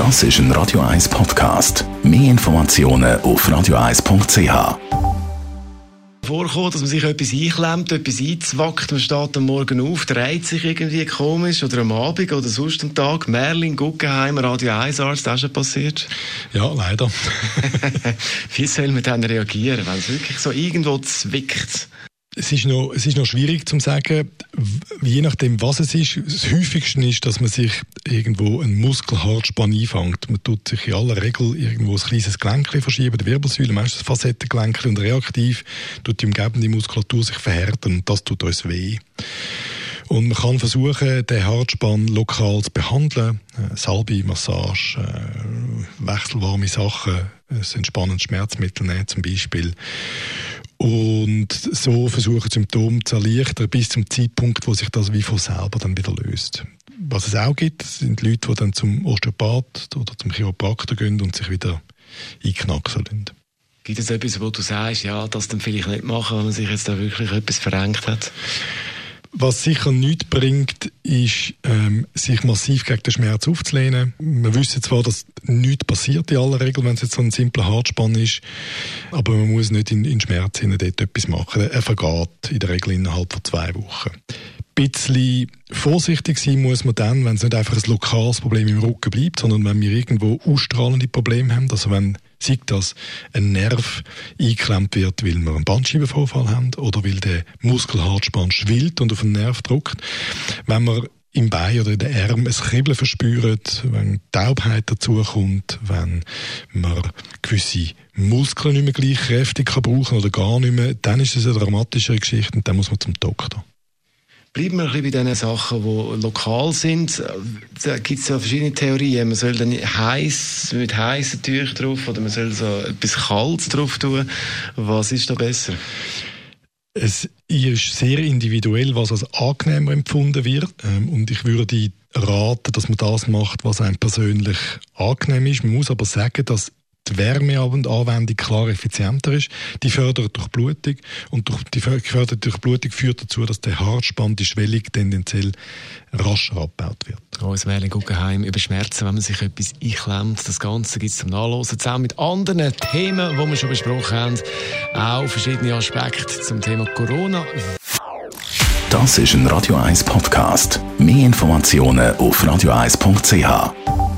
Das ist ein Radio 1 Podcast. Mehr Informationen auf radio1.ch. Vorkommen, dass man sich etwas einklemmt, etwas einzwackt, man steht am Morgen auf, dreht sich irgendwie komisch oder am Abend oder sonst am Tag. Merlin, Guggenheim, Radio 1 Arzt, das ist schon passiert? Ja, leider. Wie soll man dann reagieren, wenn es wirklich so irgendwo zwickt? Es ist, noch, es ist noch schwierig zu sagen, je nachdem, was es ist. Das häufigste ist, dass man sich irgendwo einen Muskelhartspann einfängt. Man tut sich in aller Regel irgendwo ein kleines Gelenk verschieben, die Wirbelsäule, meistens Facettengelenk und reaktiv tut die umgebende Muskulatur sich verhärten und das tut uns weh. Und man kann versuchen, den Hartspann lokal zu behandeln. Äh, Salbe, Massage, äh, wechselwarme Sachen, ein entspannendes Schmerzmittel nehmen zum Beispiel und so versuchen Symptome zu erleichtern bis zum Zeitpunkt, wo sich das wie von selber dann wieder löst. Was es auch gibt, sind Leute, die dann zum Osteopath oder zum Chiropraktor gehen und sich wieder einknacksen lassen. Gibt es etwas, wo du sagst, ja, das dann vielleicht nicht machen, wenn man sich jetzt da wirklich etwas verengt hat? Was sicher nichts bringt, ist, ähm, sich massiv gegen den Schmerz aufzulehnen. Wir wissen zwar, dass nichts passiert in aller Regel, wenn es jetzt so ein simpler Hartspann ist, aber man muss nicht in, in Schmerz hinein dort etwas machen. Er vergeht in der Regel innerhalb von zwei Wochen bisschen vorsichtig sein muss man dann, wenn es nicht einfach ein lokales Problem im Rücken bleibt, sondern wenn wir irgendwo ausstrahlende Probleme haben, also wenn sieht dass ein Nerv eingeklemmt wird, weil wir einen Bandscheibenvorfall haben oder weil der Muskelhartspann schwillt und auf den Nerv drückt. Wenn wir im Bein oder in den Arm ein Kribbeln verspüren, wenn Taubheit dazukommt, wenn man gewisse Muskeln nicht mehr gleich kräftig kann brauchen oder gar nicht mehr, dann ist es eine dramatische Geschichte und dann muss man zum Doktor. Bleiben wir ein bisschen bei den Sachen, die lokal sind. Da gibt es ja verschiedene Theorien. Man soll dann heiß, mit heißen Tüchern drauf oder man soll so etwas Kaltes drauf tun. Was ist da besser? Es ist sehr individuell, was als angenehmer empfunden wird. Ähm, und ich würde raten, dass man das macht, was einem persönlich angenehm ist. Man muss aber sagen, dass die Wärmeanwendung klar effizienter ist. Die fördert durch Blutung und durch die förderte Durchblutung führt dazu, dass der Hartspann, die Schwellung tendenziell rascher abgebaut wird. Uns Merlin Guggenheim über Schmerzen, wenn man sich etwas einklemmt. Das Ganze gibt es zum Nachlesen, zusammen mit anderen Themen, die wir schon besprochen haben. Auch verschiedene Aspekte zum Thema Corona. Das ist ein Radio 1 Podcast. Mehr Informationen auf radio1.ch.